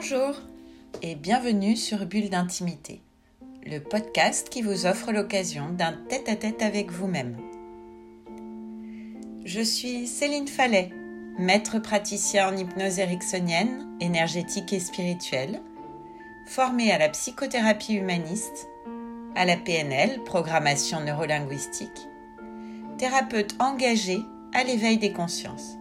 Bonjour et bienvenue sur Bulle d'intimité, le podcast qui vous offre l'occasion d'un tête-à-tête avec vous-même. Je suis Céline Fallet, maître praticien en hypnose ericksonienne, énergétique et spirituelle, formée à la psychothérapie humaniste, à la PNL, programmation neurolinguistique, thérapeute engagée à l'éveil des consciences.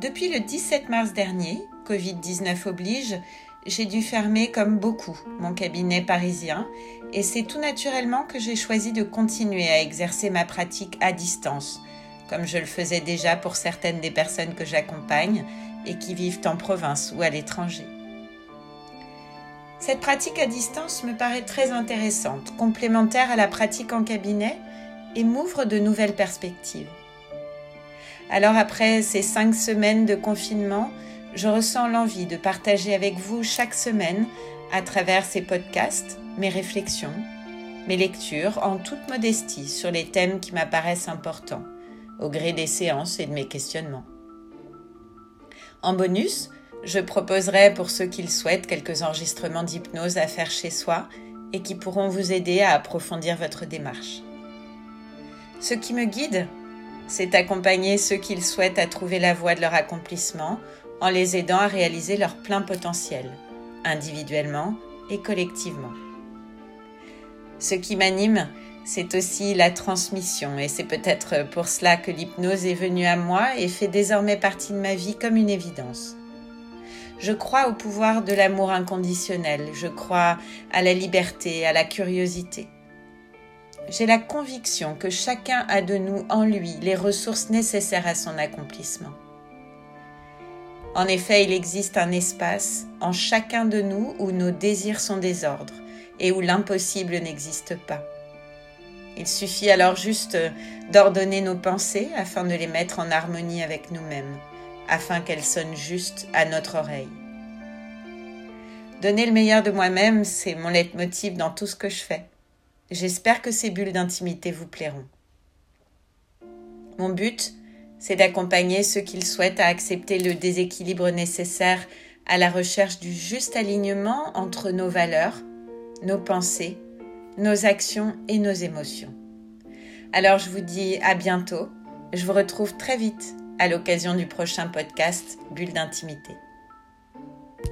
Depuis le 17 mars dernier, Covid-19 oblige, j'ai dû fermer comme beaucoup mon cabinet parisien et c'est tout naturellement que j'ai choisi de continuer à exercer ma pratique à distance, comme je le faisais déjà pour certaines des personnes que j'accompagne et qui vivent en province ou à l'étranger. Cette pratique à distance me paraît très intéressante, complémentaire à la pratique en cabinet et m'ouvre de nouvelles perspectives. Alors après ces cinq semaines de confinement, je ressens l'envie de partager avec vous chaque semaine, à travers ces podcasts, mes réflexions, mes lectures en toute modestie sur les thèmes qui m'apparaissent importants, au gré des séances et de mes questionnements. En bonus, je proposerai pour ceux qui le souhaitent quelques enregistrements d'hypnose à faire chez soi et qui pourront vous aider à approfondir votre démarche. Ce qui me guide, c'est accompagner ceux qui le souhaitent à trouver la voie de leur accomplissement en les aidant à réaliser leur plein potentiel, individuellement et collectivement. Ce qui m'anime, c'est aussi la transmission et c'est peut-être pour cela que l'hypnose est venue à moi et fait désormais partie de ma vie comme une évidence. Je crois au pouvoir de l'amour inconditionnel, je crois à la liberté, à la curiosité. J'ai la conviction que chacun a de nous en lui les ressources nécessaires à son accomplissement. En effet, il existe un espace en chacun de nous où nos désirs sont désordres et où l'impossible n'existe pas. Il suffit alors juste d'ordonner nos pensées afin de les mettre en harmonie avec nous-mêmes afin qu'elle sonne juste à notre oreille. Donner le meilleur de moi-même, c'est mon leitmotiv dans tout ce que je fais. J'espère que ces bulles d'intimité vous plairont. Mon but, c'est d'accompagner ceux qui le souhaitent à accepter le déséquilibre nécessaire à la recherche du juste alignement entre nos valeurs, nos pensées, nos actions et nos émotions. Alors je vous dis à bientôt. Je vous retrouve très vite à l'occasion du prochain podcast Bulle d'intimité.